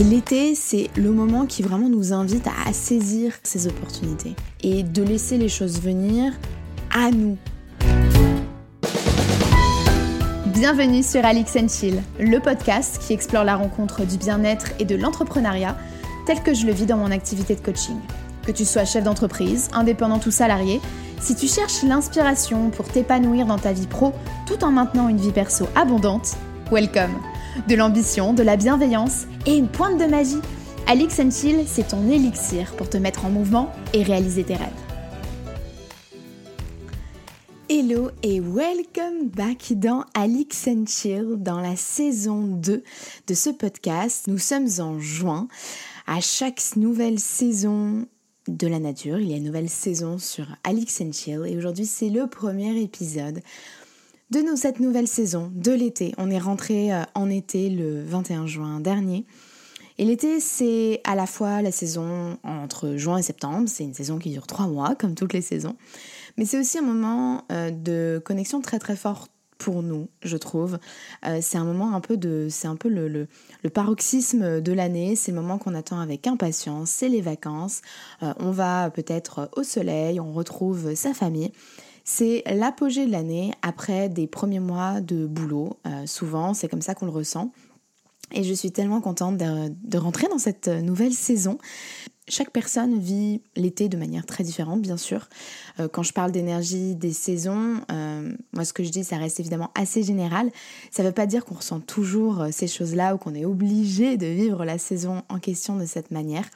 Et l'été, c'est le moment qui vraiment nous invite à saisir ces opportunités et de laisser les choses venir à nous. Bienvenue sur Alix Chill, le podcast qui explore la rencontre du bien-être et de l'entrepreneuriat tel que je le vis dans mon activité de coaching. Que tu sois chef d'entreprise, indépendant ou salarié, si tu cherches l'inspiration pour t'épanouir dans ta vie pro tout en maintenant une vie perso abondante, welcome De l'ambition, de la bienveillance et une pointe de magie, Alix Chill, c'est ton élixir pour te mettre en mouvement et réaliser tes rêves. Hello et welcome back dans Alix Chill, dans la saison 2 de ce podcast. Nous sommes en juin. À chaque nouvelle saison de la nature, il y a une nouvelle saison sur Alix Chill et aujourd'hui c'est le premier épisode de nous, cette nouvelle saison de l'été. On est rentré euh, en été le 21 juin dernier. Et l'été, c'est à la fois la saison entre juin et septembre, c'est une saison qui dure trois mois, comme toutes les saisons, mais c'est aussi un moment euh, de connexion très très fort pour nous, je trouve. Euh, c'est un moment un peu de, c'est un peu le, le, paroxysme de l'année. C'est le moment qu'on attend avec impatience. C'est les vacances. on va peut-être au soleil, on retrouve sa famille. C'est l'apogée de l'année après des premiers mois de boulot. Euh, souvent, c'est comme ça qu'on le ressent. Et je suis tellement contente de, rentrer dans cette nouvelle saison. Chaque personne vit l'été de manière très différente, bien sûr. Euh, quand je parle d'énergie des saisons, euh, moi ce que je dis, ça reste évidemment assez général. Ça ne veut pas dire qu'on ressent toujours ces choses-là ou qu'on est obligé de vivre la saison en question de cette manière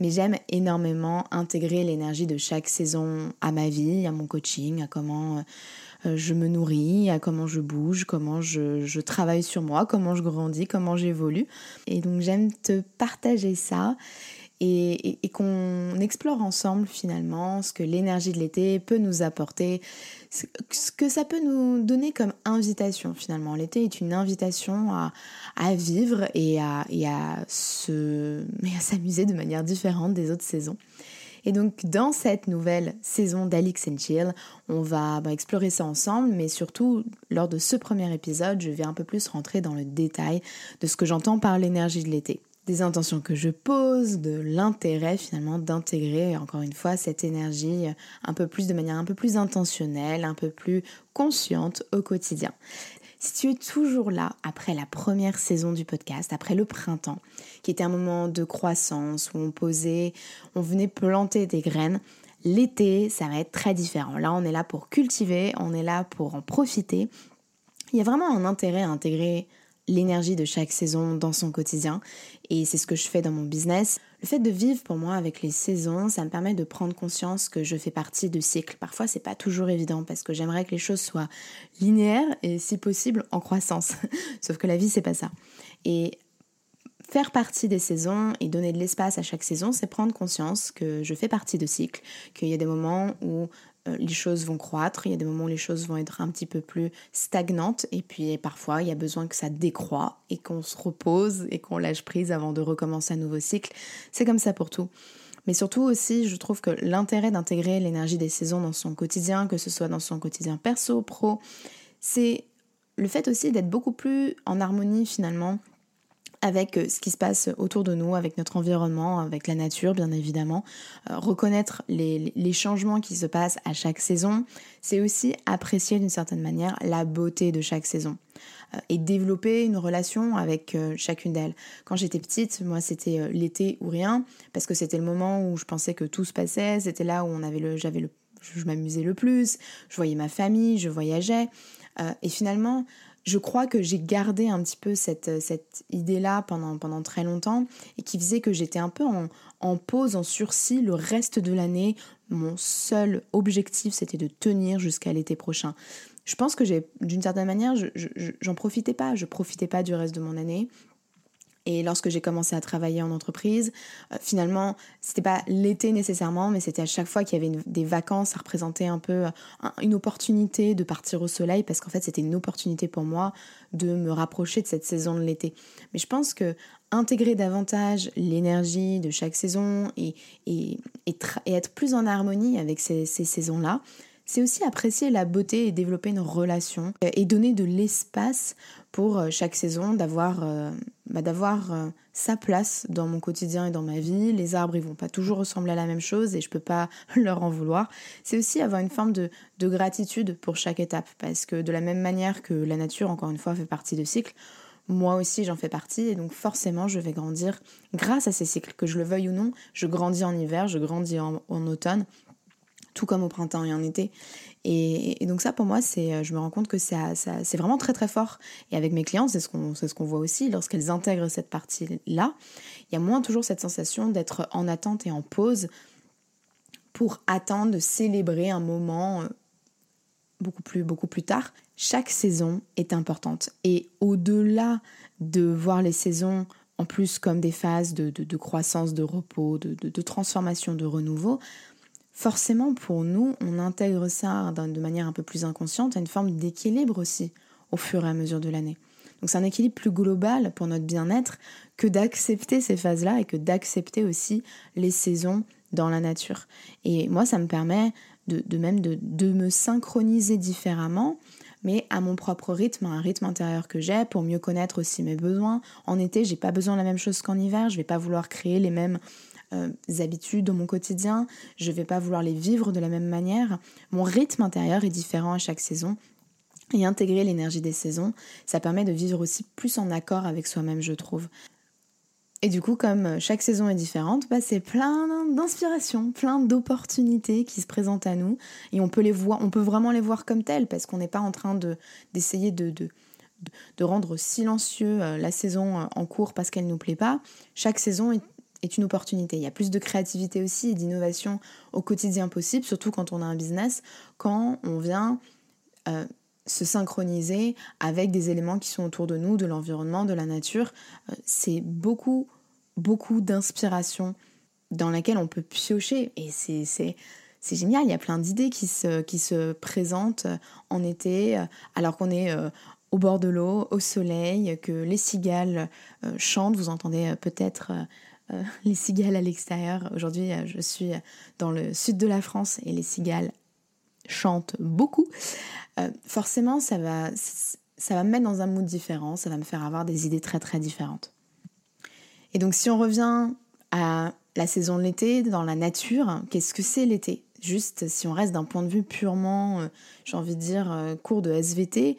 mais j'aime énormément intégrer l'énergie de chaque saison à ma vie, à mon coaching, à comment euh, je me nourris, à comment je bouge, comment je, travaille sur moi, comment je grandis, comment j'évolue. Et donc j'aime te partager ça et, qu'on explore ensemble finalement ce que l'énergie de l'été peut nous apporter, ce que ça peut nous donner comme invitation finalement. L'été est une invitation à, vivre et à, et à s'amuser de manière différente des autres saisons. Et donc dans cette nouvelle saison d'Alix and Chill, on va bah, explorer ça ensemble, mais surtout lors de ce premier épisode, je vais un peu plus rentrer dans le détail de ce que j'entends par l'énergie de l'été des intentions que je pose, de l'intérêt finalement d'intégrer encore une fois cette énergie un peu plus de manière un peu plus intentionnelle, un peu plus consciente au quotidien. Si tu es toujours là après la première saison du podcast, après le printemps, qui était un moment de croissance où on posait, on venait planter des graines, l'été, ça va être très différent. Là, on est là pour cultiver, on est là pour en profiter. Il y a vraiment un intérêt à intégrer l'énergie de chaque saison dans son quotidien. Et c'est ce que je fais dans mon business. Le fait de vivre pour moi avec les saisons, ça me permet de prendre conscience que je fais partie de cycles. Parfois, c'est pas toujours évident parce que j'aimerais que les choses soient linéaires et si possible en croissance. Sauf que la vie, c'est pas ça. Et faire partie des saisons et donner de l'espace à chaque saison, c'est prendre conscience que je fais partie de cycles, qu'il y a des moments où les choses vont croître, il y a des moments où les choses vont être un petit peu plus stagnantes et puis parfois il y a besoin que ça décroît et qu'on se repose et qu'on lâche prise avant de recommencer un nouveau cycle. C'est comme ça pour tout. Mais surtout aussi, je trouve que l'intérêt d'intégrer l'énergie des saisons dans son quotidien, que ce soit dans son quotidien perso, pro, c'est le fait aussi d'être beaucoup plus en harmonie finalement avec euh, ce qui se passe autour de nous, avec notre environnement, avec la nature bien évidemment. Euh, reconnaître les, changements qui se passent à chaque saison, c'est aussi apprécier d'une certaine manière la beauté de chaque saison euh, et développer une relation avec chacune d'elles. Quand j'étais petite, moi c'était l'été ou rien, parce que c'était le moment où je pensais que tout se passait, c'était là où on avait le, j'avais le, je m'amusais le plus, je voyais ma famille, je voyageais, et finalement je crois que j'ai gardé un petit peu cette, euh, cette idée-là pendant, pendant très longtemps et qui faisait que j'étais un peu en, en pause, en sursis le reste de l'année. Mon seul objectif, c'était de tenir jusqu'à l'été prochain. Je pense que j'ai, d'une certaine manière, j'en profitais pas. Je profitais pas du reste de mon année. Et lorsque j'ai commencé à travailler en entreprise, euh, finalement, c'était pas l'été nécessairement, mais c'était à chaque fois qu'il y avait des vacances, ça représentait un peu euh, une opportunité de partir au soleil, parce qu'en fait, c'était une opportunité pour moi de me rapprocher de cette saison de l'été. Mais je pense que intégrer davantage l'énergie de chaque saison et, et, et, être plus en harmonie avec ces, ces saisons-là, c'est aussi apprécier la beauté et développer une relation euh, et donner de l'espace pour euh, chaque saison d'avoir euh, bah, d'avoir sa place dans mon quotidien et dans ma vie. Les arbres, ils vont pas toujours ressembler à la même chose et je peux pas leur en vouloir. C'est aussi avoir une forme de, de gratitude pour chaque étape parce que de la même manière que la nature, encore une fois, fait partie de cycles, moi aussi j'en fais partie et donc forcément je vais grandir grâce à ces cycles, que je le veuille ou non. Je grandis en hiver, je grandis en automne tout comme au printemps et en été. Et, donc ça, pour moi, c'est, euh, je me rends compte que c'est, c'est vraiment très très fort. Et avec mes clients, c'est ce qu'on, ce qu'on voit aussi, lorsqu'elles intègrent cette partie-là, il y a moins toujours cette sensation d'être en attente et en pause pour attendre de célébrer un moment euh, beaucoup plus, beaucoup plus tard. Chaque saison est importante. Et au-delà de voir les saisons en plus comme des phases de, de, croissance, de repos, de, de transformation, de renouveau, forcément pour nous, on intègre ça de manière un peu plus inconsciente à une forme d'équilibre aussi au fur et à mesure de l'année. Donc c'est un équilibre plus global pour notre bien-être que d'accepter ces phases-là et que d'accepter aussi les saisons dans la nature. Et moi, ça me permet de, même de, me synchroniser différemment, mais à mon propre rythme, un rythme intérieur que j'ai pour mieux connaître aussi mes besoins. En été, j'ai pas besoin de la même chose qu'en hiver, je vais pas vouloir créer les mêmes euh, habitudes dans mon quotidien, je vais pas vouloir les vivre de la même manière. Mon rythme intérieur est différent à chaque saison. Et intégrer l'énergie des saisons, ça permet de vivre aussi plus en accord avec soi-même, je trouve. Et du coup, comme chaque saison est différente, bah, c'est plein d'inspirations, plein d'opportunités qui se présentent à nous. Et on peut les voir, on peut vraiment les voir comme telles, parce qu'on n'est pas en train de, d'essayer de, de, de, rendre silencieux euh, la saison euh, en cours parce qu'elle ne nous plaît pas. Chaque saison est une opportunité. Il y a plus de créativité aussi et d'innovation au quotidien possible, surtout quand on a un business, quand on vient euh, se synchroniser avec des éléments qui sont autour de nous, de l'environnement, de la nature. Euh, c'est beaucoup, beaucoup d'inspiration dans laquelle on peut piocher et c'est, c'est, c'est génial, il y a plein d'idées qui se, qui se présentent en été euh, alors qu'on est au bord de l'eau, au soleil, que les cigales chantent, vous entendez peut-être euh, les cigales à l'extérieur. Aujourd'hui, euh, je suis dans le sud de la France et les cigales chantent beaucoup. Euh, forcément, ça va, ça va me mettre dans un mood différent, ça va me faire avoir des idées très très différentes. Et donc si on revient à la saison de l'été, dans la nature, qu'est-ce que c'est l'été? Juste si on reste d'un point de vue purement, j'ai envie de dire, cours de SVT,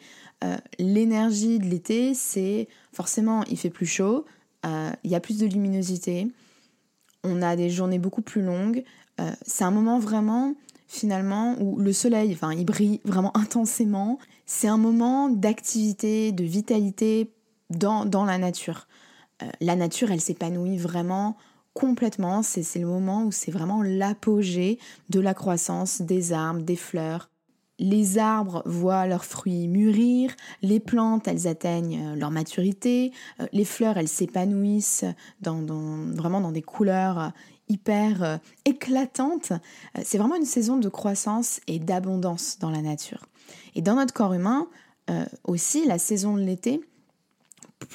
l'énergie de l'été, c'est forcément il fait plus chaud, euh, il y a plus de luminosité, on a des journées beaucoup plus longues. Euh, c'est un moment vraiment finalement où le soleil, enfin, il brille vraiment intensément. C'est un moment d'activité, de vitalité dans, dans la nature. Euh, la nature, elle s'épanouit vraiment complètement. C'est le moment où c'est vraiment l'apogée de la croissance des arbres, des fleurs, les arbres voient leurs fruits mûrir, les plantes, elles atteignent euh, leur maturité, euh, les fleurs, elles s'épanouissent dans, vraiment dans des couleurs euh, hyper éclatantes. C'est vraiment une saison de croissance et d'abondance dans la nature. Et dans notre corps humain, aussi, la saison de l'été,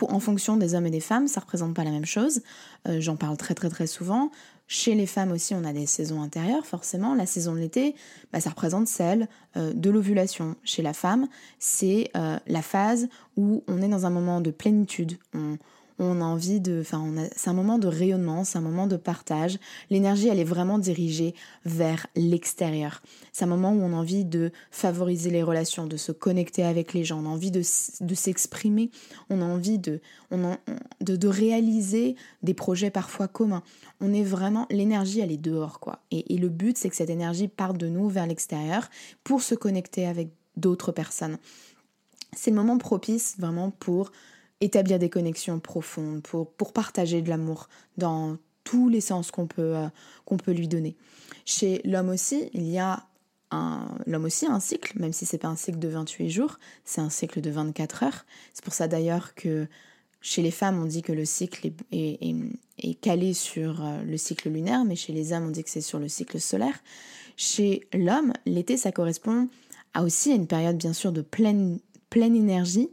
en fonction des hommes et des femmes, ça représente pas la même chose. J'en parle très très très souvent. Chez les femmes aussi, on a des saisons intérieures, forcément. La saison de l'été, bah, ça représente celle euh, de l'ovulation. Chez la femme, c'est euh, la phase où on est dans un moment de plénitude. On a envie de, enfin, c'est un moment de rayonnement, c'est un moment de partage. L'énergie, elle est vraiment dirigée vers l'extérieur. C'est un moment où on a envie de favoriser les relations, de se connecter avec les gens, on a envie de, s'exprimer, on a envie de, on de, de, réaliser des projets parfois communs. On est vraiment, l'énergie, elle est dehors, quoi. Et, et le but, c'est que cette énergie parte de nous vers l'extérieur pour se connecter avec d'autres personnes. C'est le moment propice vraiment pour établir des connexions profondes, pour, pour partager de l'amour dans tous les sens qu'on peut, euh, qu'on peut lui donner. Chez l'homme aussi, il y a l'homme aussi un cycle, même si c'est pas un cycle de 28 jours, c'est un cycle de 24 heures. C'est pour ça d'ailleurs que chez les femmes, on dit que le cycle est, est, calé sur euh, le cycle lunaire, mais chez les hommes, on dit que c'est sur le cycle solaire. Chez l'homme, l'été, ça correspond à aussi à une période bien sûr de pleine, pleine énergie.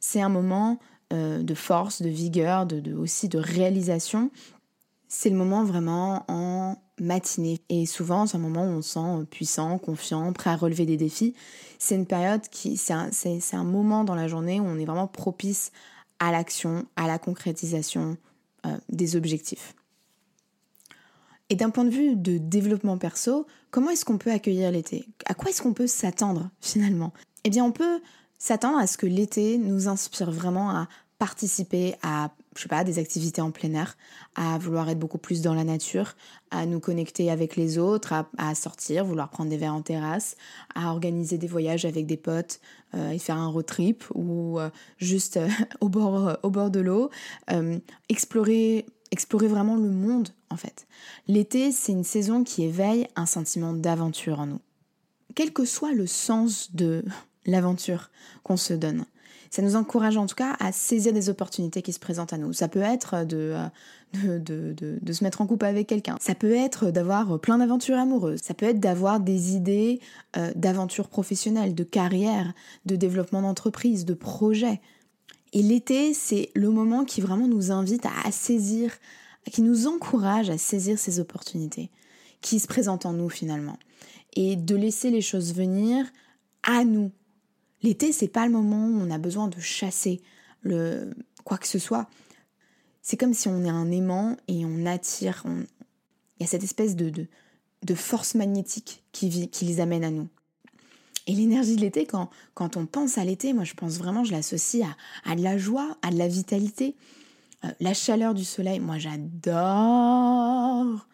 C'est un moment euh, de force, de vigueur, de, aussi de réalisation. c'est le moment vraiment en matinée. Et souvent, c'est un moment où on se sent puissant, confiant, prêt à relever des défis. C'est une période qui, c'est un, un, moment dans la journée où on est vraiment propice à l'action, à la concrétisation euh, des objectifs. Et d'un point de vue de développement perso, comment est-ce qu'on peut accueillir l'été? À quoi est-ce qu'on peut s'attendre finalement? Eh bien, on peut s'attendre à ce que l'été nous inspire vraiment à participer à je sais pas, des activités en plein air, à vouloir être beaucoup plus dans la nature, à nous connecter avec les autres, à, sortir, vouloir prendre des verres en terrasse, à organiser des voyages avec des potes euh, et faire un road trip ou euh, juste euh, au, bord, au bord de l'eau, explorer, explorer vraiment le monde en fait. L'été, c'est une saison qui éveille un sentiment d'aventure en nous. Quel que soit le sens de l'aventure qu'on se donne ça nous encourage en tout cas à saisir des opportunités qui se présentent à nous. Ça peut être de, euh, de, se mettre en couple avec quelqu'un, ça peut être d'avoir plein d'aventures amoureuses, ça peut être d'avoir des idées euh, d'aventures professionnelles, de carrière, de développement d'entreprise, de projets. Et l'été, c'est le moment qui vraiment nous invite à saisir, qui nous encourage à saisir ces opportunités qui se présentent en nous finalement. Et de laisser les choses venir à nous, L'été, c'est pas le moment où on a besoin de chasser le quoi que ce soit. C'est comme si on est un aimant et on attire. Il y a cette espèce de, de, force magnétique qui, qui les amène à nous. Et l'énergie de l'été, quand, quand on pense à l'été, moi je pense vraiment, je l'associe à, à de la joie, à de la vitalité, euh, la chaleur du soleil. Moi j'adore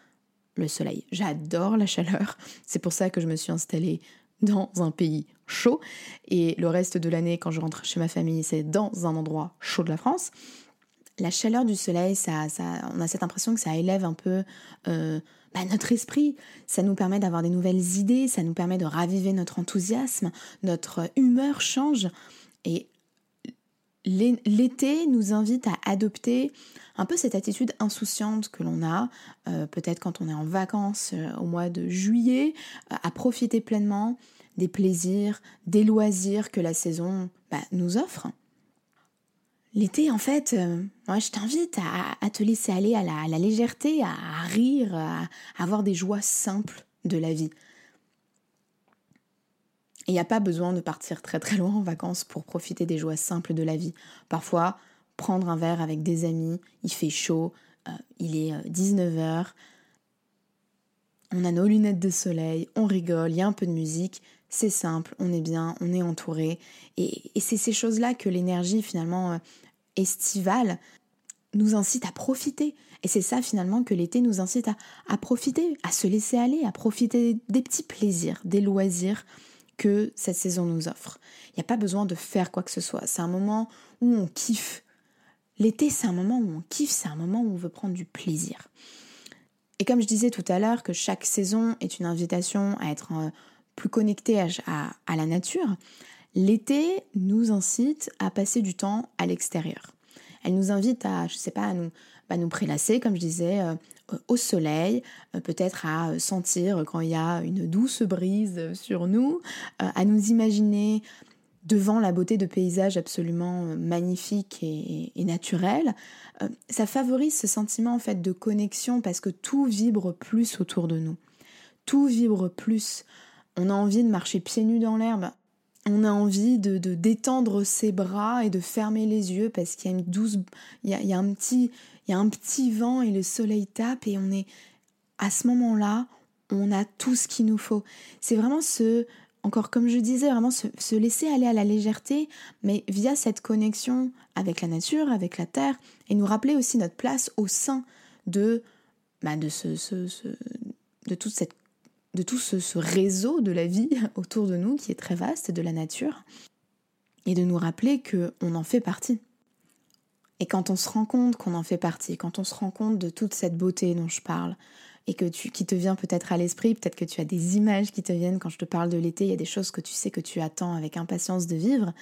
le soleil, j'adore la chaleur. C'est pour ça que je me suis installée dans un pays chaud. Et le reste de l'année, quand je rentre chez ma famille, c'est dans un endroit chaud de la France. La chaleur du soleil, ça, ça, on a cette impression que ça élève un peu euh, bah, notre esprit. Ça nous permet d'avoir des nouvelles idées, ça nous permet de raviver notre enthousiasme, notre humeur change. Et l'été nous invite à adopter un peu cette attitude insouciante que l'on a, euh, peut-être quand on est en vacances euh, au mois de juillet, à profiter pleinement, des plaisirs, des loisirs que la saison bah, nous offre. L'été, en fait, euh, je t'invite à, te laisser aller à la, légèreté, à, rire, à, avoir des joies simples de la vie. Il n'y a pas besoin de partir très très loin en vacances pour profiter des joies simples de la vie. Parfois, prendre un verre avec des amis, il fait chaud, euh, il est 19h, euh, on a nos lunettes de soleil, on rigole, il y a un peu de musique, c'est simple, on est bien, on est entouré. Et, c'est ces choses-là que l'énergie finalement euh, estivale nous incite à profiter. Et c'est ça finalement que l'été nous incite à, profiter, à se laisser aller, à profiter des petits plaisirs, des loisirs que cette saison nous offre. Il n'y a pas besoin de faire quoi que ce soit. C'est un moment où on kiffe. L'été, c'est un moment où on kiffe, c'est un moment où on veut prendre du plaisir. Et comme je disais tout à l'heure que chaque saison est une invitation à être euh, plus connecté à, la nature, l'été nous incite à passer du temps à l'extérieur. Elle nous invite à, je sais pas, à nous, bah, prélasser, comme je disais, euh, au soleil, euh, peut-être à sentir quand il y a une douce brise sur nous, euh, à nous imaginer devant la beauté de paysages absolument magnifiques et, et naturels. ça favorise ce sentiment en fait de connexion parce que tout vibre plus autour de nous. Tout vibre plus on a envie de marcher pieds nus dans l'herbe. On a envie de, détendre ses bras et de fermer les yeux parce qu'il y a une douce, il y a, un petit, il y a un petit vent et le soleil tape et on est à ce moment-là, on a tout ce qu'il nous faut. C'est vraiment ce, encore comme je disais, vraiment se, laisser aller à la légèreté, mais via cette connexion avec la nature, avec la terre, et nous rappeler aussi notre place au sein de, bah de, ce, de toute cette de tout ce, réseau de la vie autour de nous qui est très vaste, de la nature, et de nous rappeler qu'on en fait partie. Et quand on se rend compte qu'on en fait partie, quand on se rend compte de toute cette beauté dont je parle, et que tu, qui te vient peut-être à l'esprit, peut-être que tu as des images qui te viennent quand je te parle de l'été, il y a des choses que tu sais que tu attends avec impatience de vivre.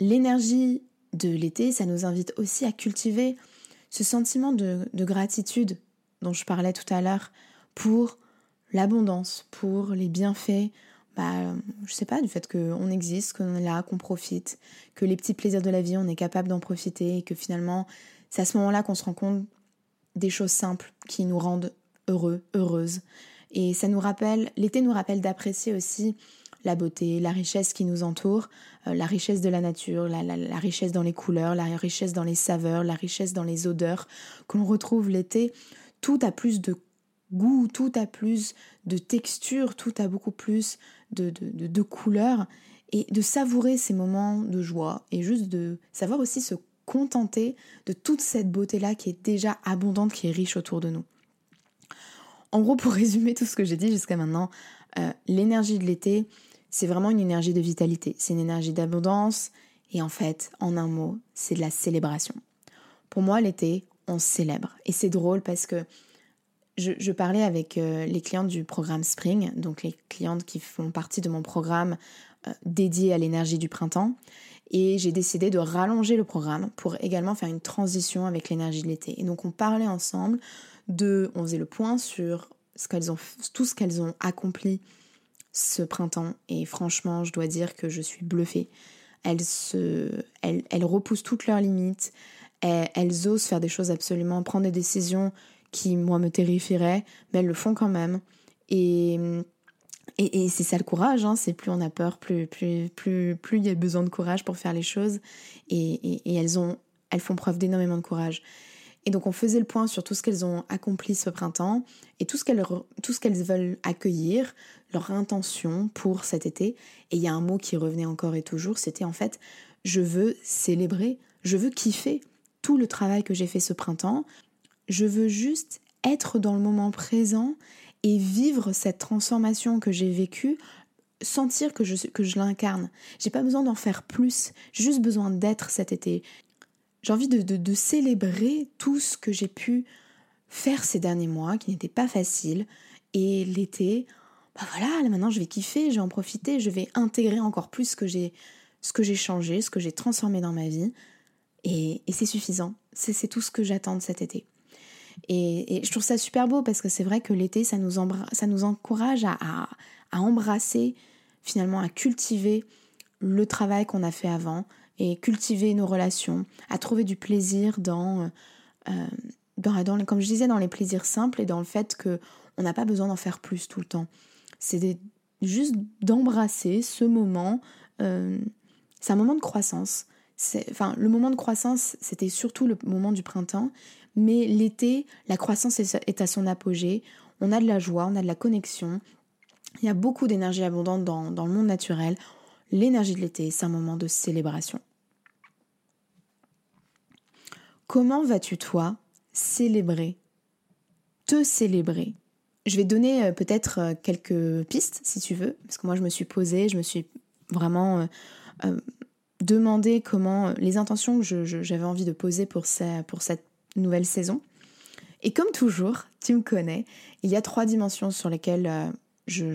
L'énergie de l'été, ça nous invite aussi à cultiver ce sentiment de, de gratitude dont je parlais tout à l'heure pour l'abondance, pour les bienfaits, bah, je sais pas, du fait qu'on existe, qu'on est là, qu'on profite, que les petits plaisirs de la vie, on est capable d'en profiter et que finalement, c'est à ce moment-là qu'on se rend compte des choses simples qui nous rendent heureux, heureuses. Et ça nous rappelle, l'été nous rappelle d'apprécier aussi la beauté, la richesse qui nous entoure, euh, la richesse de la nature, la, la, richesse dans les couleurs, la richesse dans les saveurs, la richesse dans les odeurs que l'on retrouve l'été. Tout a plus de goût, tout a plus de texture, tout a beaucoup plus de, de, de, couleurs. Et de savourer ces moments de joie et juste de savoir aussi se contenter de toute cette beauté-là qui est déjà abondante, qui est riche autour de nous. En gros, pour résumer tout ce que j'ai dit jusqu'à maintenant, euh, l'énergie de l'été, c'est vraiment une énergie de vitalité, c'est une énergie d'abondance, et en fait, en un mot, c'est de la célébration. Pour moi, l'été, on célèbre. Et c'est drôle parce que je, parlais avec euh, les clientes du programme Spring, donc les clientes qui font partie de mon programme euh, dédié à l'énergie du printemps. Et j'ai décidé de rallonger le programme pour également faire une transition avec l'énergie de l'été. Et donc on parlait ensemble de, on faisait le point sur tout ce qu'elles ont accompli ce printemps et franchement, je dois dire que je suis bluffée. Elles, se, repoussent toutes leurs limites, elles, osent faire des choses absolument, prendre des décisions qui, moi, me terrifieraient, mais elles le font quand même. Et, et, c'est ça le courage, hein, c'est plus on a peur, plus, plus, plus, plus il y a besoin de courage pour faire les choses. Et, et elles, ont, elles font preuve d'énormément de courage. Et donc on faisait le point sur tout ce qu'elles ont accompli ce printemps et tout ce qu'elles, tout ce qu'elles veulent accueillir, leur intention pour cet été. Et il y a un mot qui revenait encore et toujours, c'était en fait je veux célébrer, je veux kiffer tout le travail que j'ai fait ce printemps. Je veux juste être dans le moment présent et vivre cette transformation que j'ai vécue, sentir que je, que je l'incarne. J'ai pas besoin d'en faire plus, j'ai juste besoin d'être cet été j'ai envie de, célébrer tout ce que j'ai pu faire ces derniers mois, qui n'était pas facile. Et l'été, bah voilà, là maintenant je vais kiffer, je vais en profiter, je vais intégrer encore plus ce que j'ai, ce que j'ai changé, ce que j'ai transformé dans ma vie. Et, c'est suffisant. C'est, tout ce que j'attends de cet été. Et, je trouve ça super beau parce que c'est vrai que l'été, ça nous, ça nous encourage à, à embrasser, finalement, à cultiver le travail qu'on a fait avant, et cultiver nos relations, à trouver du plaisir dans, euh, dans, comme je disais, dans les plaisirs simples et dans le fait que on n'a pas besoin d'en faire plus tout le temps. C'est juste d'embrasser ce moment. Euh, c'est un moment de croissance. Enfin, le moment de croissance, c'était surtout le moment du printemps, mais l'été, la croissance est à son apogée. On a de la joie, on a de la connexion. Il y a beaucoup d'énergie abondante dans, dans le monde naturel. L'énergie de l'été, c'est un moment de célébration. Comment vas-tu toi célébrer Te célébrer? Je vais donner euh, peut-être euh, quelques pistes si tu veux, parce que moi je me suis posée, je me suis vraiment euh, demandé comment les intentions que j'avais envie de poser pour, pour cette nouvelle saison. Et comme toujours, tu me connais, il y a trois dimensions sur lesquelles je,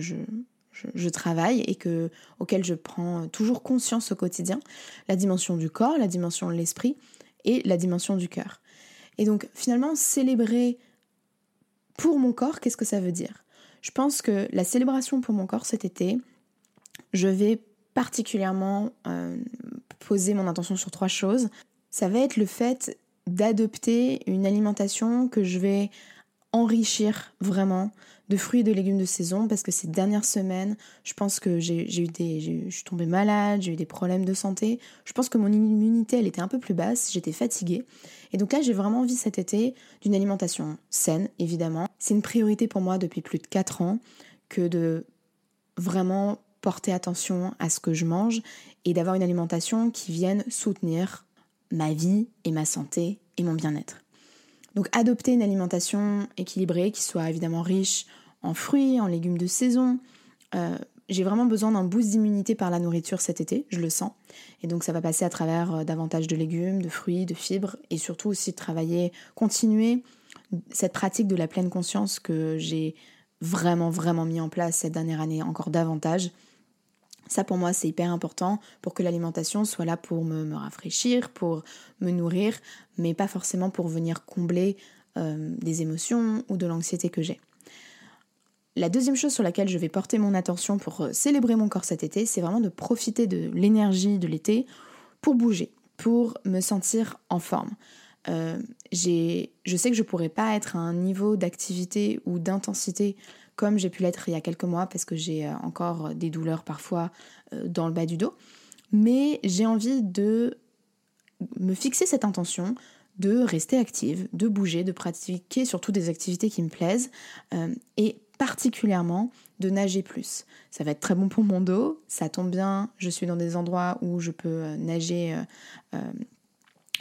je, travaille et que, auquel je prends toujours conscience au quotidien. La dimension du corps, la dimension de l'esprit et la dimension du cœur. Et donc finalement, célébrer pour mon corps, qu'est-ce que ça veut dire? Je pense que la célébration pour mon corps cet été, je vais particulièrement euh, poser mon attention sur trois choses. Ça va être le fait d'adopter une alimentation que je vais enrichir vraiment de fruits et de légumes de saison parce que ces dernières semaines, je pense que j'ai eu des, je suis tombée malade, j'ai eu des problèmes de santé. Je pense que mon immunité, elle était un peu plus basse, j'étais fatiguée. Et donc là, j'ai vraiment envie cet été d'une alimentation saine, évidemment. C'est une priorité pour moi depuis plus de 4 ans que de vraiment porter attention à ce que je mange et d'avoir une alimentation qui vienne soutenir ma vie et ma santé et mon bien-être. Donc adopter une alimentation équilibrée qui soit évidemment riche en fruits, en légumes de saison. Euh, j'ai vraiment besoin d'un boost d'immunité par la nourriture cet été, je le sens. Et donc ça va passer à travers euh, davantage de légumes, de fruits, de fibres, et surtout aussi de travailler, continuer cette pratique de la pleine conscience que j'ai vraiment, vraiment mis en place cette dernière année encore davantage. Ça pour moi c'est hyper important pour que l'alimentation soit là pour me, rafraîchir, pour me nourrir, mais pas forcément pour venir combler euh, des émotions ou de l'anxiété que j'ai. La deuxième chose sur laquelle je vais porter mon attention pour euh, célébrer mon corps cet été, c'est vraiment de profiter de l'énergie de l'été pour bouger, pour me sentir en forme. je sais que je pourrais pas être à un niveau d'activité ou d'intensité comme j'ai pu l'être il y a quelques mois parce que j'ai encore des douleurs parfois dans le bas du dos. Mais j'ai envie de me fixer cette intention de rester active, de bouger, de pratiquer surtout des activités qui me plaisent et particulièrement de nager plus. Ça va être très bon pour mon dos, ça tombe bien, je suis dans des endroits où je peux euh, nager euh, euh,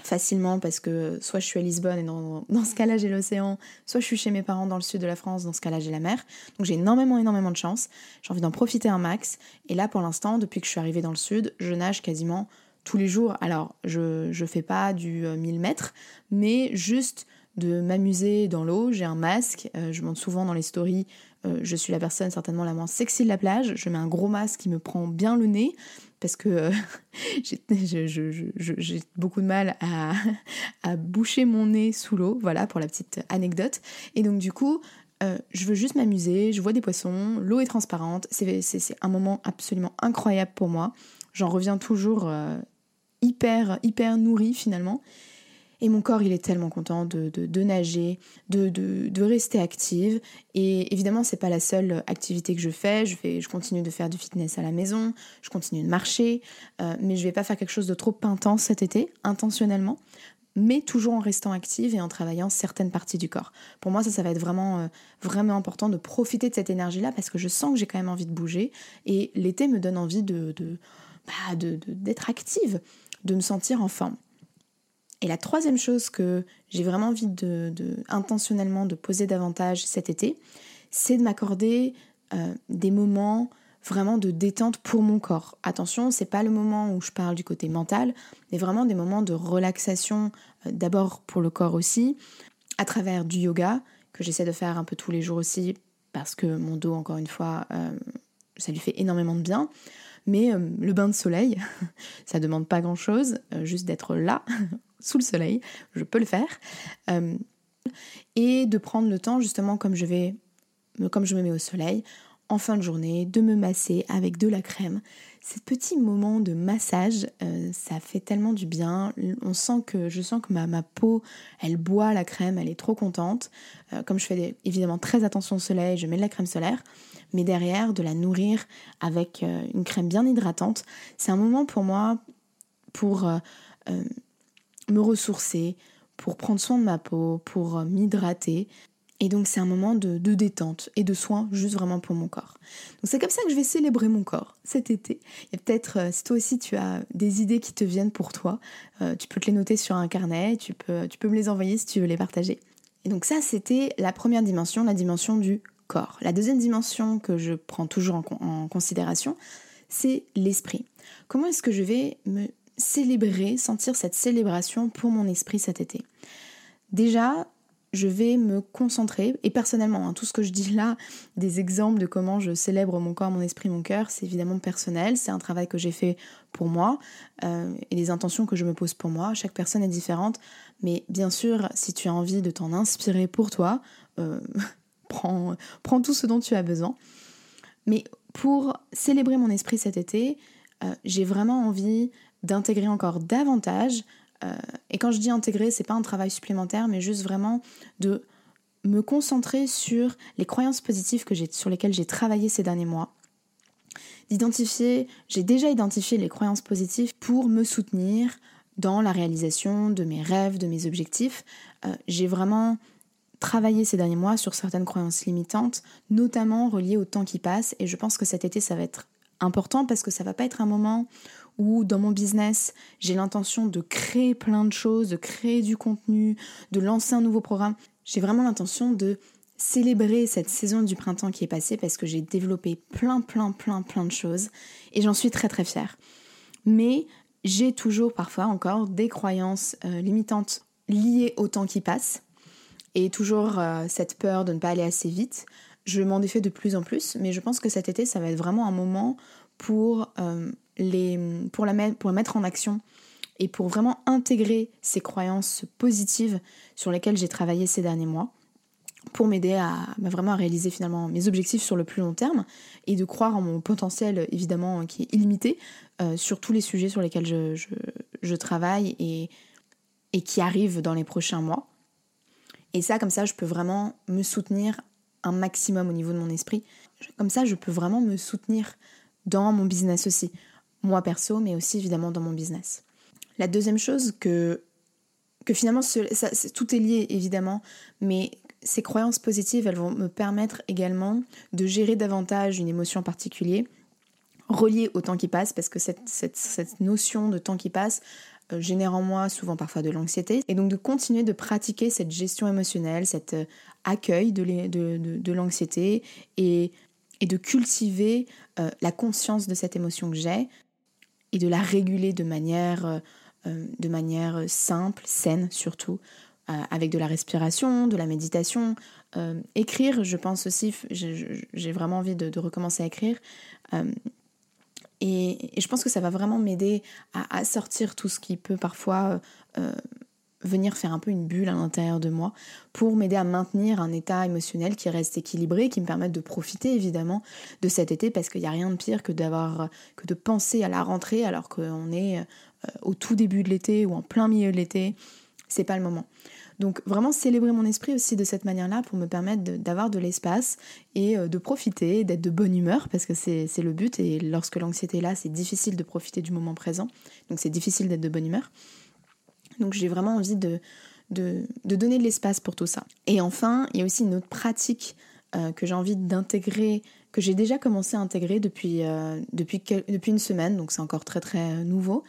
facilement parce que soit je suis à Lisbonne et dans, ce cas-là j'ai l'océan, soit je suis chez mes parents dans le sud de la France, dans ce cas-là j'ai la mer. Donc j'ai énormément, énormément de chance. J'ai envie d'en profiter un max. Et là pour l'instant, depuis que je suis arrivée dans le sud, je nage quasiment tous les jours. Alors je ne fais pas du 1000 mètres, mais juste de m'amuser dans l'eau. J'ai un masque, je monte souvent dans les stories euh, je suis la personne certainement la moins sexy de la plage. Je mets un gros masque qui me prend bien le nez parce que euh, j'ai beaucoup de mal à, boucher mon nez sous l'eau. Voilà pour la petite anecdote. Et donc du coup, euh, je veux juste m'amuser, je vois des poissons, l'eau est transparente, c'est un moment absolument incroyable pour moi. J'en reviens toujours hyper, hyper nourrie finalement. Et mon corps, il est tellement content de, de, nager, de, de, rester active. Et évidemment, c'est pas la seule activité que je fais. Je, je continue de faire du fitness à la maison, je continue de marcher, euh, mais je vais pas faire quelque chose de trop intense cet été, intentionnellement mais toujours en restant active et en travaillant certaines parties du corps. Pour moi, ça, ça va être vraiment, euh, vraiment important de profiter de cette énergie-là parce que je sens que j'ai quand même envie de bouger et l'été me donne envie de, de, bah, d'être active, de me sentir en forme. Et la troisième chose que j'ai vraiment envie de, intentionnellement de poser davantage cet été, c'est de m'accorder euh, des moments vraiment de détente pour mon corps. Attention, c'est pas le moment où je parle du côté mental, mais vraiment des moments de relaxation, euh, d'abord pour le corps aussi, à travers du yoga que j'essaie de faire un peu tous les jours aussi parce que mon dos, encore une fois, euh, ça lui fait énormément de bien. Mais le bain de soleil, ça demande pas grand chose, juste d'être là sous le soleil, je peux le faire. Euh, et de prendre le temps, justement, comme je vais, comme je me mets au soleil, en fin de journée, de me masser avec de la crème. Ces petits moments de massage, euh, ça fait tellement du bien. On sent que je sens que ma, ma peau, elle boit la crème, elle est trop contente. Euh, comme je fais évidemment très attention au soleil, je mets de la crème solaire, mais derrière de la nourrir avec une crème bien hydratante, c'est un moment pour moi pour me ressourcer, pour prendre soin de ma peau, pour euh, m'hydrater. Et donc c'est un moment de, détente et de soin juste vraiment pour mon corps. Donc c'est comme ça que je vais célébrer mon corps cet été. Et peut-être euh, si toi aussi tu as des idées qui te viennent pour toi, euh, tu peux te les noter sur un carnet, tu peux, tu peux me les envoyer si tu veux les partager. Et donc ça c'était la première dimension, la dimension du corps. La deuxième dimension que je prends toujours en, en considération, c'est l'esprit. Comment est-ce que je vais me célébrer, sentir cette célébration pour mon esprit cet été. Déjà, je vais me concentrer, et personnellement, hein, tout ce que je dis là, des exemples de comment je célèbre mon corps, mon esprit, mon cœur, c'est évidemment personnel, c'est un travail que j'ai fait pour moi, euh, et les intentions que je me pose pour moi, chaque personne est différente, mais bien sûr, si tu as envie de t'en inspirer pour toi, euh, prends, tout ce dont tu as besoin. Mais pour célébrer mon esprit cet été, euh, j'ai vraiment envie d'intégrer encore davantage. Euh, et quand je dis intégrer, c'est pas un travail supplémentaire, mais juste vraiment de me concentrer sur les croyances positives que sur lesquelles j'ai travaillé ces derniers mois. D'identifier, j'ai déjà identifié les croyances positives pour me soutenir dans la réalisation de mes rêves, de mes objectifs. Euh, j'ai vraiment travaillé ces derniers mois sur certaines croyances limitantes, notamment reliées au temps qui passe, et je pense que cet été ça va être important parce que ça va pas être un moment où dans mon business, j'ai l'intention de créer plein de choses, de créer du contenu, de lancer un nouveau programme. J'ai vraiment l'intention de célébrer cette saison du printemps qui est passée parce que j'ai développé plein, plein, plein, plein de choses et j'en suis très, très fière. Mais j'ai toujours parfois encore des croyances euh, limitantes liées au temps qui passe et toujours euh, cette peur de ne pas aller assez vite. Je m'en défais de plus en plus, mais je pense que cet été, ça va être vraiment un moment pour euh, pour, la mettre, en action et pour vraiment intégrer ces croyances positives sur lesquelles j'ai travaillé ces derniers mois pour m'aider à bah, vraiment réaliser finalement mes objectifs sur le plus long terme et de croire en mon potentiel évidemment qui est illimité euh, sur tous les sujets sur lesquels je, travaille et qui arrive dans les prochains mois. Et ça, comme ça, je peux vraiment me soutenir un maximum au niveau de mon esprit. Comme ça, je peux vraiment me soutenir dans mon business aussi. Moi perso, mais aussi évidemment dans mon business. La deuxième chose que, que finalement, tout est lié évidemment, mais ces croyances positives, elles vont me permettre également de gérer davantage une émotion particulière reliée au temps qui passe, parce que cette, cette, notion de temps qui passe euh, génère en moi souvent parfois de l'anxiété, et donc de continuer de pratiquer cette gestion émotionnelle, cet euh, accueil de, de, de, l'anxiété, et, et, de cultiver euh, la conscience de cette émotion que j'ai, et de la réguler de manière, de manière simple, saine surtout, euh, avec de la respiration, de la méditation. Euh, écrire, je pense aussi, j'ai vraiment envie de, recommencer à écrire. Euh, et, je pense que ça va vraiment m'aider à, sortir tout ce qui peut parfois venir faire un peu une bulle à l'intérieur de moi pour m'aider à maintenir un état émotionnel qui reste équilibré, qui me permette de profiter évidemment de cet été parce qu'il n'y a rien de pire que d'avoir que de penser à la rentrée alors qu'on est au tout début de l'été ou en plein milieu de l'été. C'est pas le moment. Donc vraiment célébrer mon esprit aussi de cette manière-là pour me permettre d'avoir de, l'espace et euh, de profiter, d'être de bonne humeur, parce que c'est le but, et lorsque l'anxiété est là, c'est difficile de profiter du moment présent, donc c'est difficile d'être de bonne humeur. Donc j'ai vraiment envie de, de, donner de l'espace pour tout ça. Et enfin, il y a aussi une autre pratique euh, que j'ai envie d'intégrer, que j'ai déjà commencé à intégrer depuis, euh, depuis, depuis une semaine, donc c'est encore très très nouveau.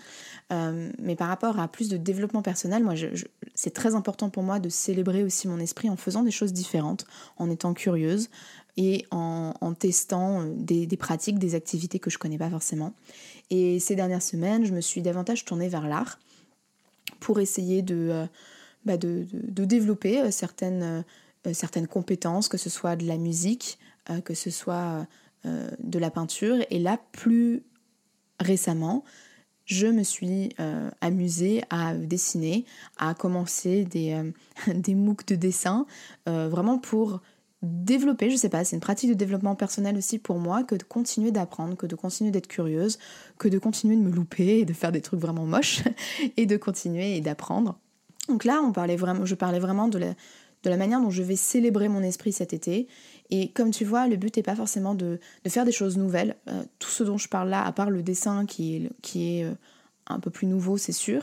Euh, mais par rapport à plus de développement personnel, moi, c'est très important pour moi de célébrer aussi mon esprit en faisant des choses différentes, en étant curieuse et en, testant euh, des, pratiques, des activités que je connais pas forcément. Et ces dernières semaines, je me suis davantage tournée vers l'art pour essayer de, euh, bah de, développer certaines, certaines compétences, que ce soit de la musique, que ce soit de la peinture. Et là, plus récemment, je me suis euh, amusée à dessiner, à commencer des, euh, des MOOC de dessin, euh, vraiment pour développer, je sais pas, c'est une pratique de développement personnel aussi pour moi, que de continuer d'apprendre, que de continuer d'être curieuse, que de continuer de me louper et de faire des trucs vraiment moches, et de continuer et d'apprendre. Donc là, on parlait vraiment, je parlais vraiment de la, de la manière dont je vais célébrer mon esprit cet été. Et comme tu vois, le but n'est pas forcément de, faire des choses nouvelles. Euh, tout ce dont je parle là, à part le dessin qui est, qui est euh, un peu plus nouveau, c'est sûr,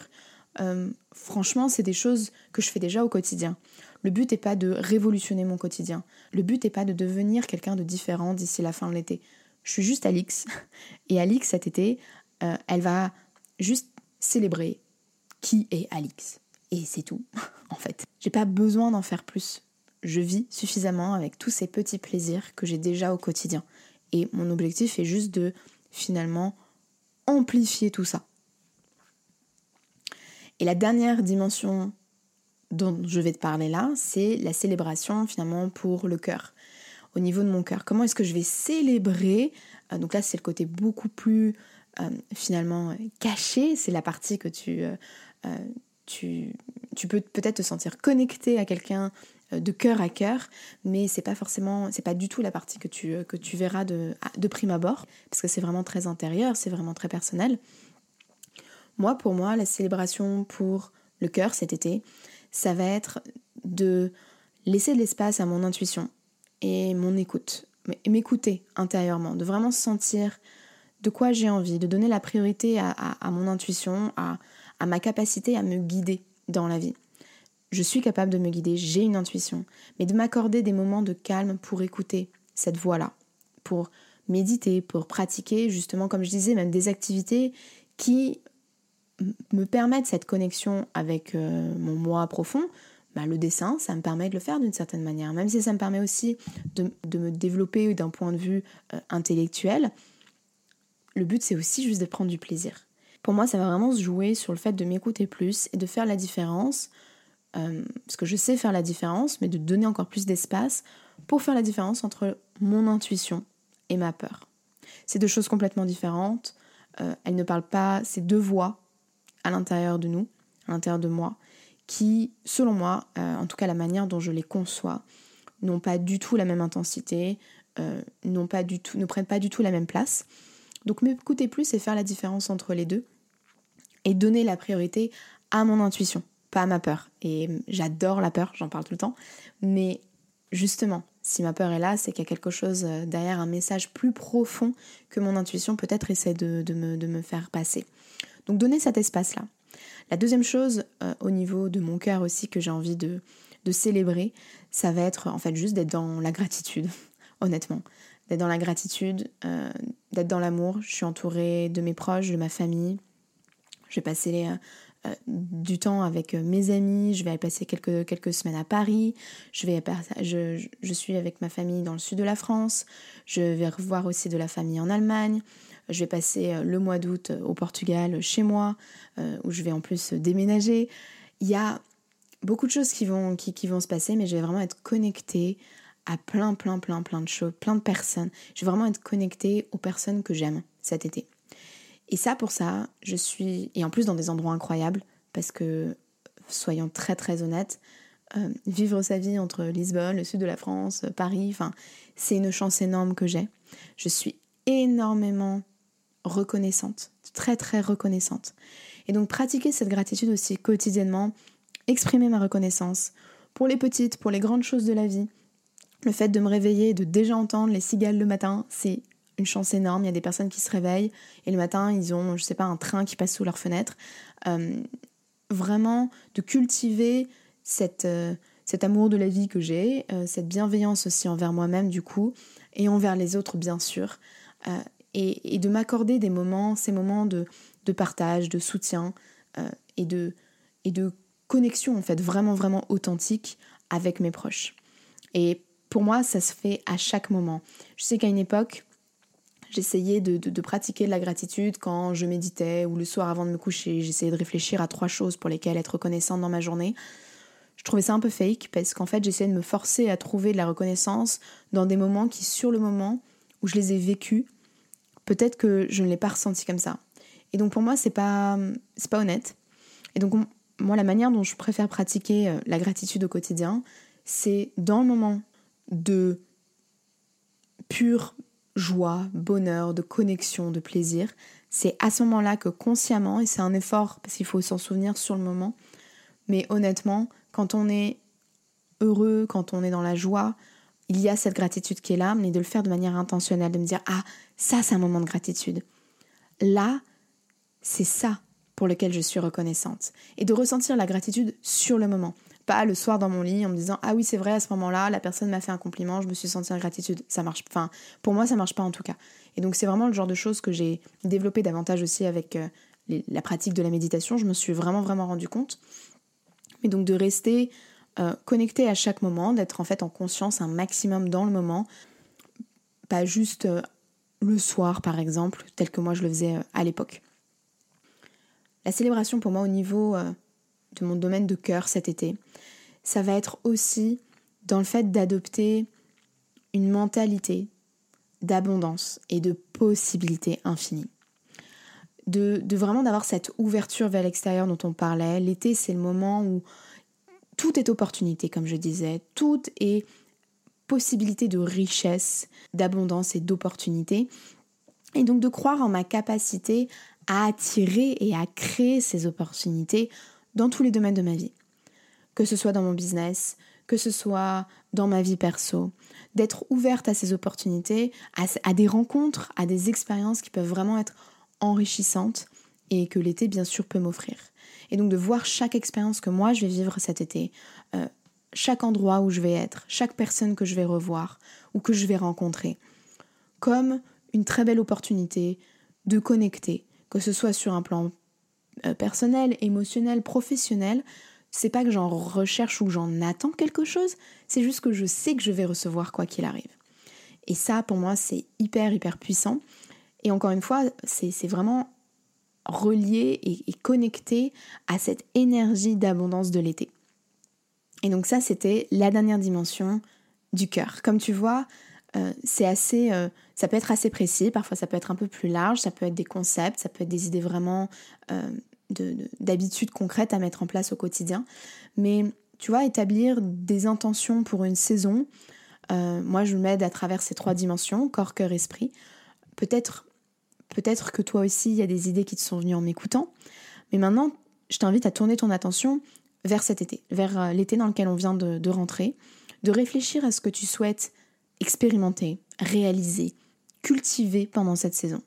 euh, franchement, c'est des choses que je fais déjà au quotidien. Le but n'est pas de révolutionner mon quotidien. Le but n'est pas de devenir quelqu'un de différent d'ici la fin de l'été. Je suis juste Alix. Et Alix, cet été, elle va juste célébrer qui est Alix. Et c'est tout, en fait. J'ai pas besoin d'en faire plus. Je vis suffisamment avec tous ces petits plaisirs que j'ai déjà au quotidien. Et mon objectif est juste de finalement amplifier tout ça. Et la dernière dimension dont je vais te parler là, c'est la célébration finalement pour le cœur. Au niveau de mon cœur, comment est-ce que je vais célébrer euh, Donc là, c'est le côté beaucoup plus euh, finalement caché. C'est la partie que tu, euh, tu, peux peut-être te sentir connecté à quelqu'un de cœur à cœur, mais c'est pas forcément, c'est pas du tout la partie que tu, que tu verras de, de prime abord, parce que c'est vraiment très intérieur, c'est vraiment très personnel. Moi, pour moi, la célébration pour le cœur cet été, ça va être de laisser de l'espace à mon intuition et mon écoute, m'écouter intérieurement, de vraiment sentir de quoi j'ai envie, de donner la priorité à mon intuition, à, à ma capacité à me guider dans la vie. Je suis capable de me guider, j'ai une intuition, mais de m'accorder des moments de calme pour écouter cette voix-là, pour méditer, pour pratiquer justement, comme je disais, même des activités qui me permettent cette connexion avec euh, mon moi profond, bah, le dessin, ça me permet de le faire d'une certaine manière, même si ça me permet aussi de, me développer d'un point de vue euh, intellectuel. Le but, c'est aussi juste de prendre du plaisir. Pour moi, ça va vraiment se jouer sur le fait de m'écouter plus et de faire la différence, euh, parce que je sais faire la différence, mais de donner encore plus d'espace pour faire la différence entre mon intuition et ma peur. C'est deux choses complètement différentes. Elles ne parlent pas, c'est deux voix à l'intérieur de nous, à l'intérieur de moi, qui, selon moi, euh, en tout cas la manière dont je les conçois, n'ont pas du tout la même intensité, tout, ne prennent pas du tout la même place. Donc m'écouter plus et faire la différence entre les deux et donner la priorité à mon intuition, pas ma peur. Et j'adore la peur, j'en parle tout le temps. Mais justement, si ma peur est là, c'est qu'il y a quelque chose euh, derrière, un message plus profond que mon intuition peut-être essaie de, me, faire passer. Donc donner cet espace-là. La deuxième chose, euh, au niveau de mon cœur aussi, que j'ai envie de, célébrer, ça va être en fait juste d'être dans la gratitude, honnêtement. D'être dans la gratitude, euh, d'être dans l'amour. Je suis entourée de mes proches, de ma famille. Je vais passer euh, du temps avec euh, mes amis, je vais passer quelques, semaines à Paris, je, suis avec ma famille dans le sud de la France, je vais revoir aussi de la famille en Allemagne, je vais passer euh, le mois d'août au Portugal chez moi, où je vais en plus déménager. Il y a beaucoup de choses qui vont, qui, vont se passer, mais je vais vraiment être connectée à plein, plein, plein, plein de choses, plein de personnes. Je vais vraiment être connectée aux personnes que j'aime cet été. Et ça, pour ça, je suis. Et en plus, dans des endroits incroyables, parce que, soyons très très honnêtes, euh, vivre sa vie entre Lisbonne, le sud de la France, Paris, enfin, c'est une chance énorme que j'ai. Je suis énormément reconnaissante, très très reconnaissante. Et donc, pratiquer cette gratitude aussi quotidiennement, exprimer ma reconnaissance pour les petites, pour les grandes choses de la vie. Le fait de me réveiller, de déjà entendre les cigales le matin, c'est une chance énorme. Il y a des personnes qui se réveillent et le matin, ils ont, je sais pas, un train qui passe sous leur fenêtre. Euh, vraiment, de cultiver cette, euh, cet amour de la vie que j'ai, euh, cette bienveillance aussi envers moi-même, du coup, et envers les autres, bien sûr. Et, de m'accorder des moments, ces moments de, de partage, de soutien et, de, et de connexion, en fait, vraiment, vraiment authentique avec mes proches. Et pour moi, ça se fait à chaque moment. Je sais qu'à une époque, J'essayais de, pratiquer la gratitude quand je méditais ou le soir avant de me coucher. J'essayais de réfléchir à trois choses pour lesquelles être reconnaissante dans ma journée. Je trouvais ça un peu fake parce qu'en fait j'essayais de me forcer à trouver de la reconnaissance dans des moments qui, sur le moment où je les ai vécus, peut-être que je ne l'ai pas ressenti comme ça. Et donc pour moi c'est pas c'est pas honnête. Et donc moi la manière dont je préfère pratiquer euh, la gratitude au quotidien, c'est dans le moment de pure joie, bonheur, de connexion, de plaisir. C'est à ce moment-là que consciemment, et c'est un effort parce qu'il faut s'en souvenir sur le moment, mais honnêtement, quand on est heureux, quand on est dans la joie, il y a cette gratitude qui est là, mais de le faire de manière intentionnelle, de me dire Ah, ça c'est un moment de gratitude. Là, c'est ça pour lequel je suis reconnaissante. Et de ressentir la gratitude sur le moment. Pas le soir dans mon lit en me disant ah oui c'est vrai à ce moment-là la personne m'a fait un compliment je me suis sentie en gratitude. Ça marche enfin pour moi ça marche pas en tout cas. Et donc c'est vraiment le genre de choses que j'ai développé davantage aussi avec euh, la pratique de la méditation. Je me suis vraiment vraiment rendu compte. Mais donc de rester euh, connecté à chaque moment d'être en fait en conscience un maximum dans le moment pas juste euh, le soir par exemple tel que moi je le faisais à l'époque la célébration pour moi au niveau de mon domaine de cœur cet été, ça va être aussi dans le fait d'adopter une mentalité d'abondance et de possibilités infinies. De, de vraiment d'avoir cette ouverture vers l'extérieur dont on parlait. L'été, c'est le moment où tout est opportunité, comme je disais, tout est possibilité de richesse, d'abondance et d'opportunité. Et donc de croire en ma capacité à attirer et à créer ces opportunités dans tous les domaines de ma vie. Que ce soit dans mon business, que ce soit dans ma vie perso, d'être ouverte à ces opportunités, à, des rencontres, à des expériences qui peuvent vraiment être enrichissantes et que l'été bien sûr peut m'offrir. Et donc de voir chaque expérience que moi je vais vivre cet été, euh, chaque endroit où je vais être, chaque personne que je vais revoir ou que je vais rencontrer, comme une très belle opportunité de connecter, que ce soit sur un plan euh, personnel, émotionnel, professionnel, c'est pas que j'en recherche ou que j'en attends quelque chose, c'est juste que je sais que je vais recevoir quoi qu'il arrive. Et ça, pour moi, c'est hyper, hyper puissant. Et encore une fois, c'est vraiment relié et, connecté à cette énergie d'abondance de l'été. Et donc ça, c'était la dernière dimension du cœur. Comme tu vois, euh, c'est assez, euh, ça peut être assez précis, parfois ça peut être un peu plus large, ça peut être des concepts, ça peut être des idées vraiment d'habitudes concrètes à mettre en place au quotidien. Mais tu vois, établir des intentions pour une saison, euh, moi je m'aide à travers ces trois dimensions, corps, cœur, esprit. Peut-être peut-être que toi aussi il y a des idées qui te sont venues en m'écoutant. Mais maintenant, je t'invite à tourner ton attention vers cet été, vers euh, l'été dans lequel on vient de, rentrer, de réfléchir à ce que tu souhaites expérimenter, réaliser, cultiver pendant cette saison.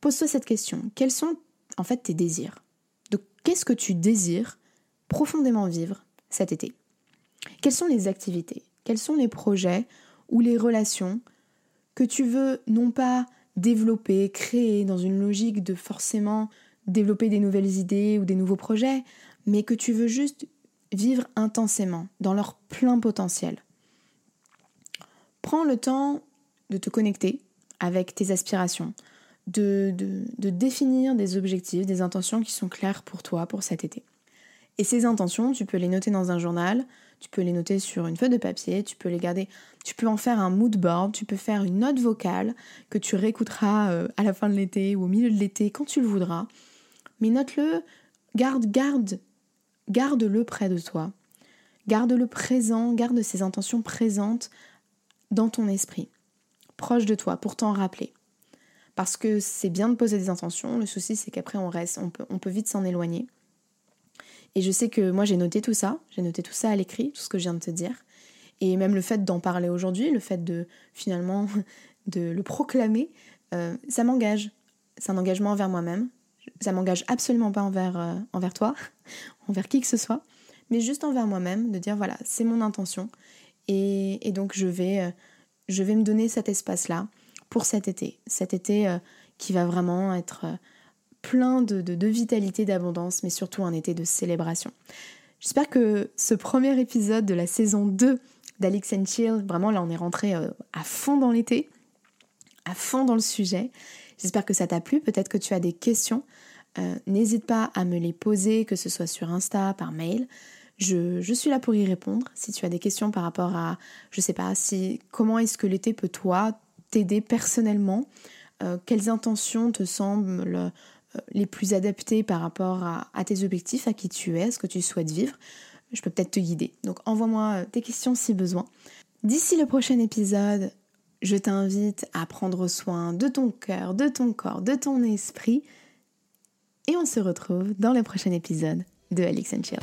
Pose-toi cette question. Quels sont en fait tes désirs? Qu'est-ce que tu désires profondément vivre cet été? Quelles sont les activités? Quels sont les projets ou les relations que tu veux non pas développer, créer dans une logique de forcément développer des nouvelles idées ou des nouveaux projets, mais que tu veux juste vivre intensément, dans leur plein potentiel. Prends le temps de te connecter avec tes aspirations, de, de, définir des objectifs, des intentions qui sont claires pour toi pour cet été. Et ces intentions, tu peux les noter dans un journal, tu peux les noter sur une feuille de papier, tu peux les garder, tu peux en faire un mood board, tu peux faire une note vocale que tu réécouteras euh, à la fin de l'été ou au milieu de l'été quand tu le voudras. Mais note-le, garde, garde, garde-le près de toi. Garde-le présent, garde ces intentions présentes dans ton esprit, proche de toi, pour t'en rappeler. Parce que c'est bien de poser des intentions, le souci c'est qu'après on reste, on peut vite s'en éloigner. Et je sais que moi j'ai noté tout ça, j'ai noté tout ça à l'écrit, tout ce que je viens de te dire. Et même le fait d'en parler aujourd'hui, le fait de finalement de le proclamer, euh, ça m'engage. C'est un engagement envers moi-même. Ça m'engage absolument pas envers, euh, envers toi, envers qui que ce soit, mais juste envers moi-même, de dire voilà, c'est mon intention. Et, et, donc je vais, euh, je vais me donner cet espace-là pour cet été. Cet été qui va vraiment être plein de, de, vitalité, d'abondance, mais surtout un été de célébration. J'espère que ce premier épisode de la saison 2 d'Alex and Chill, vraiment là on est rentré euh, à fond dans l'été, à fond dans le sujet. J'espère que ça t'a plu, peut-être que tu as des questions. Euh, n'hésite pas à me les poser, que ce soit sur Insta, par mail. Je, je, suis là pour y répondre. Si tu as des questions par rapport à, je sais pas, si comment est-ce que l'été peut toi t'aider personnellement, euh, quelles intentions te semblent les plus adaptés par rapport à, tes objectifs, à qui tu es, à ce que tu souhaites vivre. Je peux peut-être te guider. Donc envoie-moi euh, tes questions si besoin. D'ici le prochain épisode, je t'invite à prendre soin de ton cœur, de ton corps, de ton esprit. Et on se retrouve dans le prochain épisode de Alex Chill.